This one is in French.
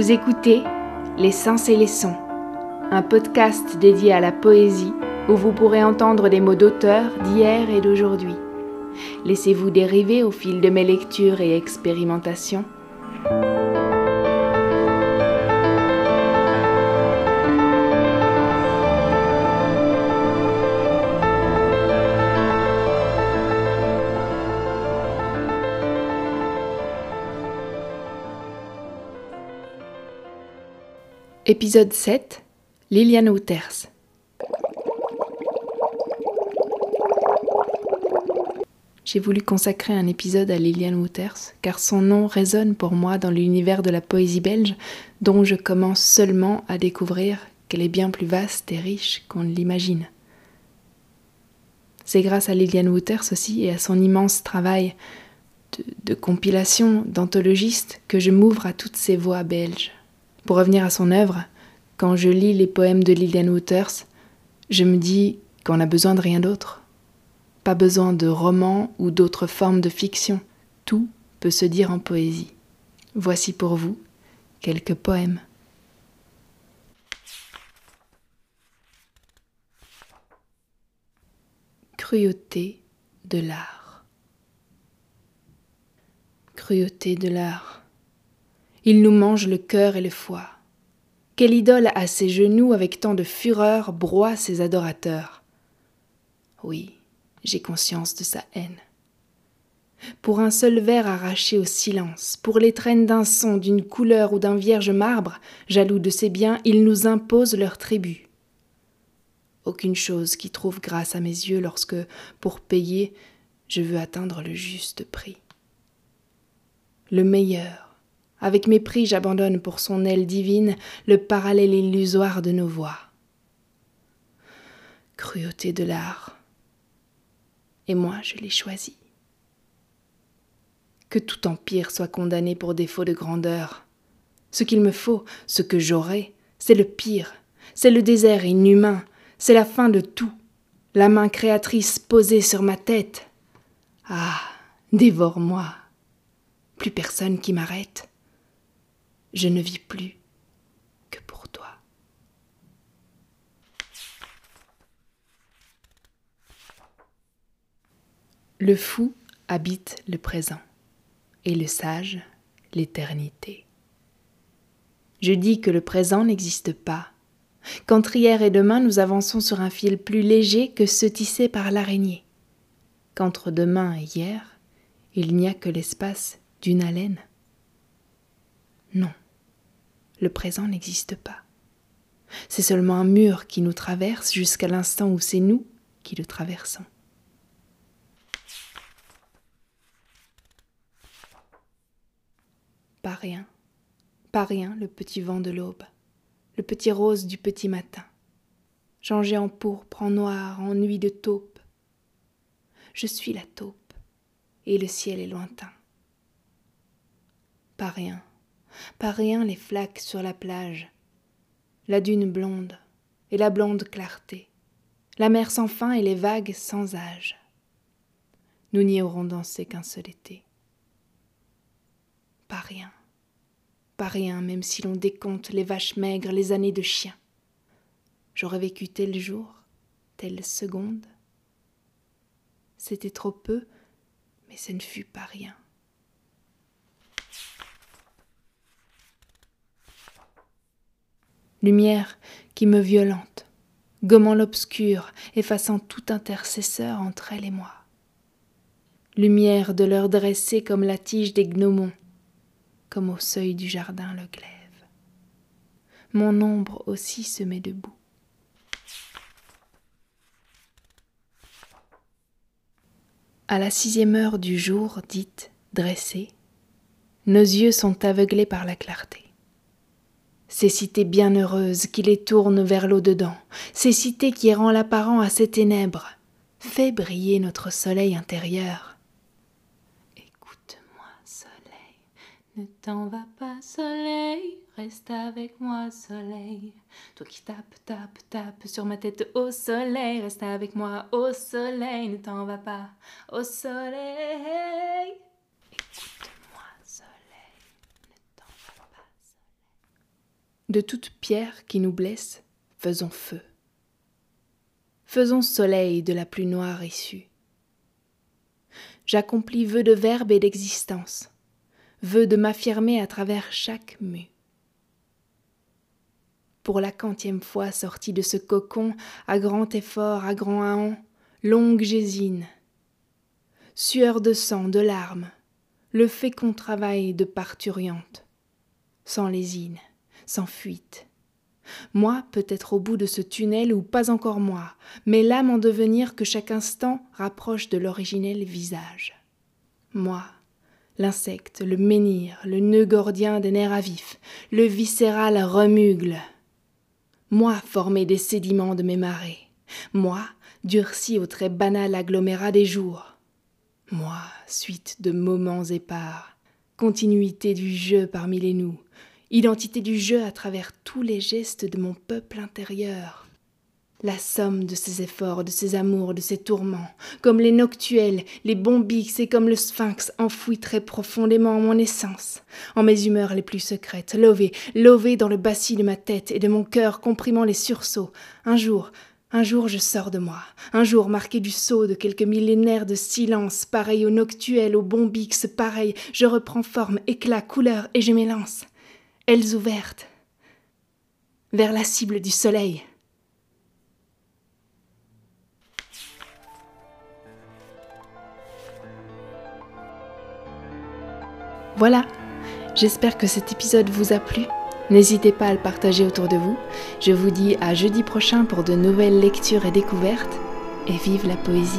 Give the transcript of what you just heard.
Vous écoutez Les Sens et les Sons, un podcast dédié à la poésie où vous pourrez entendre des mots d'auteurs d'hier et d'aujourd'hui. Laissez-vous dériver au fil de mes lectures et expérimentations. Épisode 7 Liliane Wouters J'ai voulu consacrer un épisode à Liliane Wouters car son nom résonne pour moi dans l'univers de la poésie belge dont je commence seulement à découvrir qu'elle est bien plus vaste et riche qu'on ne l'imagine. C'est grâce à Liliane Wouters aussi et à son immense travail de, de compilation, d'anthologiste que je m'ouvre à toutes ces voix belges. Pour revenir à son œuvre, quand je lis les poèmes de Lilian Wouters, je me dis qu'on n'a besoin de rien d'autre. Pas besoin de romans ou d'autres formes de fiction. Tout peut se dire en poésie. Voici pour vous quelques poèmes. Cruauté de l'art. Cruauté de l'art. Il nous mange le cœur et le foie. Quelle idole à ses genoux avec tant de fureur broie ses adorateurs. Oui, j'ai conscience de sa haine. Pour un seul vers arraché au silence, pour l'étrenne d'un son, d'une couleur ou d'un vierge marbre, jaloux de ses biens, il nous impose leur tribut. Aucune chose qui trouve grâce à mes yeux lorsque, pour payer, je veux atteindre le juste prix. Le meilleur, avec mépris, j'abandonne pour son aile divine le parallèle illusoire de nos voix. Cruauté de l'art. Et moi, je l'ai choisi. Que tout empire soit condamné pour défaut de grandeur. Ce qu'il me faut, ce que j'aurai, c'est le pire, c'est le désert inhumain, c'est la fin de tout, la main créatrice posée sur ma tête. Ah, dévore-moi. Plus personne qui m'arrête je ne vis plus que pour toi. Le fou habite le présent et le sage l'éternité. Je dis que le présent n'existe pas, qu'entre hier et demain nous avançons sur un fil plus léger que ceux tissé par l'araignée, qu'entre demain et hier il n'y a que l'espace d'une haleine. Non, le présent n'existe pas. C'est seulement un mur qui nous traverse jusqu'à l'instant où c'est nous qui le traversons. Pas rien, pas rien le petit vent de l'aube, le petit rose du petit matin, changé en pourpre, en noir, en nuit de taupe. Je suis la taupe, et le ciel est lointain. Pas rien, pas rien les flaques sur la plage, la dune blonde et la blonde clarté, la mer sans fin et les vagues sans âge. Nous n'y aurons dansé qu'un seul été. Pas rien, pas rien, même si l'on décompte les vaches maigres, les années de chien. J'aurais vécu tel jour, telle seconde. C'était trop peu, mais ce ne fut pas rien. Lumière qui me violente, gommant l'obscur, effaçant tout intercesseur entre elle et moi. Lumière de l'heure dressée comme la tige des gnomons, comme au seuil du jardin le glaive. Mon ombre aussi se met debout. À la sixième heure du jour, dite dressée, nos yeux sont aveuglés par la clarté ces cités bienheureuses qui les tournent vers l'au-dedans, ces cités qui rend l'apparent à ces ténèbres, fais briller notre soleil intérieur. Écoute-moi, soleil, ne t'en va pas, soleil, reste avec moi, soleil. Toi qui tapes, tapes, tapes sur ma tête au soleil, reste avec moi au soleil, ne t'en va pas, au soleil. De toute pierre qui nous blesse, faisons feu. Faisons soleil de la plus noire issue. J'accomplis vœu de verbe et d'existence, vœu de m'affirmer à travers chaque mue. Pour la quantième fois sorti de ce cocon, à grand effort, à grand haon, longue gésine, sueur de sang, de larmes, le fécond travail de parturiante, sans lésine, sans fuite. Moi, peut-être au bout de ce tunnel ou pas encore moi, mais l'âme en devenir que chaque instant rapproche de l'originel visage. Moi, l'insecte, le menhir, le nœud gordien des nerfs à vif, le viscéral remugle. Moi, formé des sédiments de mes marées. Moi, durci au très banal agglomérat des jours. Moi, suite de moments épars, continuité du jeu parmi les nous, identité du jeu à travers tous les gestes de mon peuple intérieur. La somme de ses efforts, de ses amours, de ses tourments, comme les noctuels, les bombix et comme le sphinx enfoui très profondément en mon essence, en mes humeurs les plus secrètes, lové, lové dans le bassis de ma tête et de mon cœur comprimant les sursauts. Un jour, un jour je sors de moi, un jour marqué du sceau de quelques millénaires de silence, pareil au noctuel, au bombix, pareil, je reprends forme, éclat, couleur, et je m'élance, ailes ouvertes, vers la cible du soleil. Voilà, j'espère que cet épisode vous a plu. N'hésitez pas à le partager autour de vous. Je vous dis à jeudi prochain pour de nouvelles lectures et découvertes. Et vive la poésie.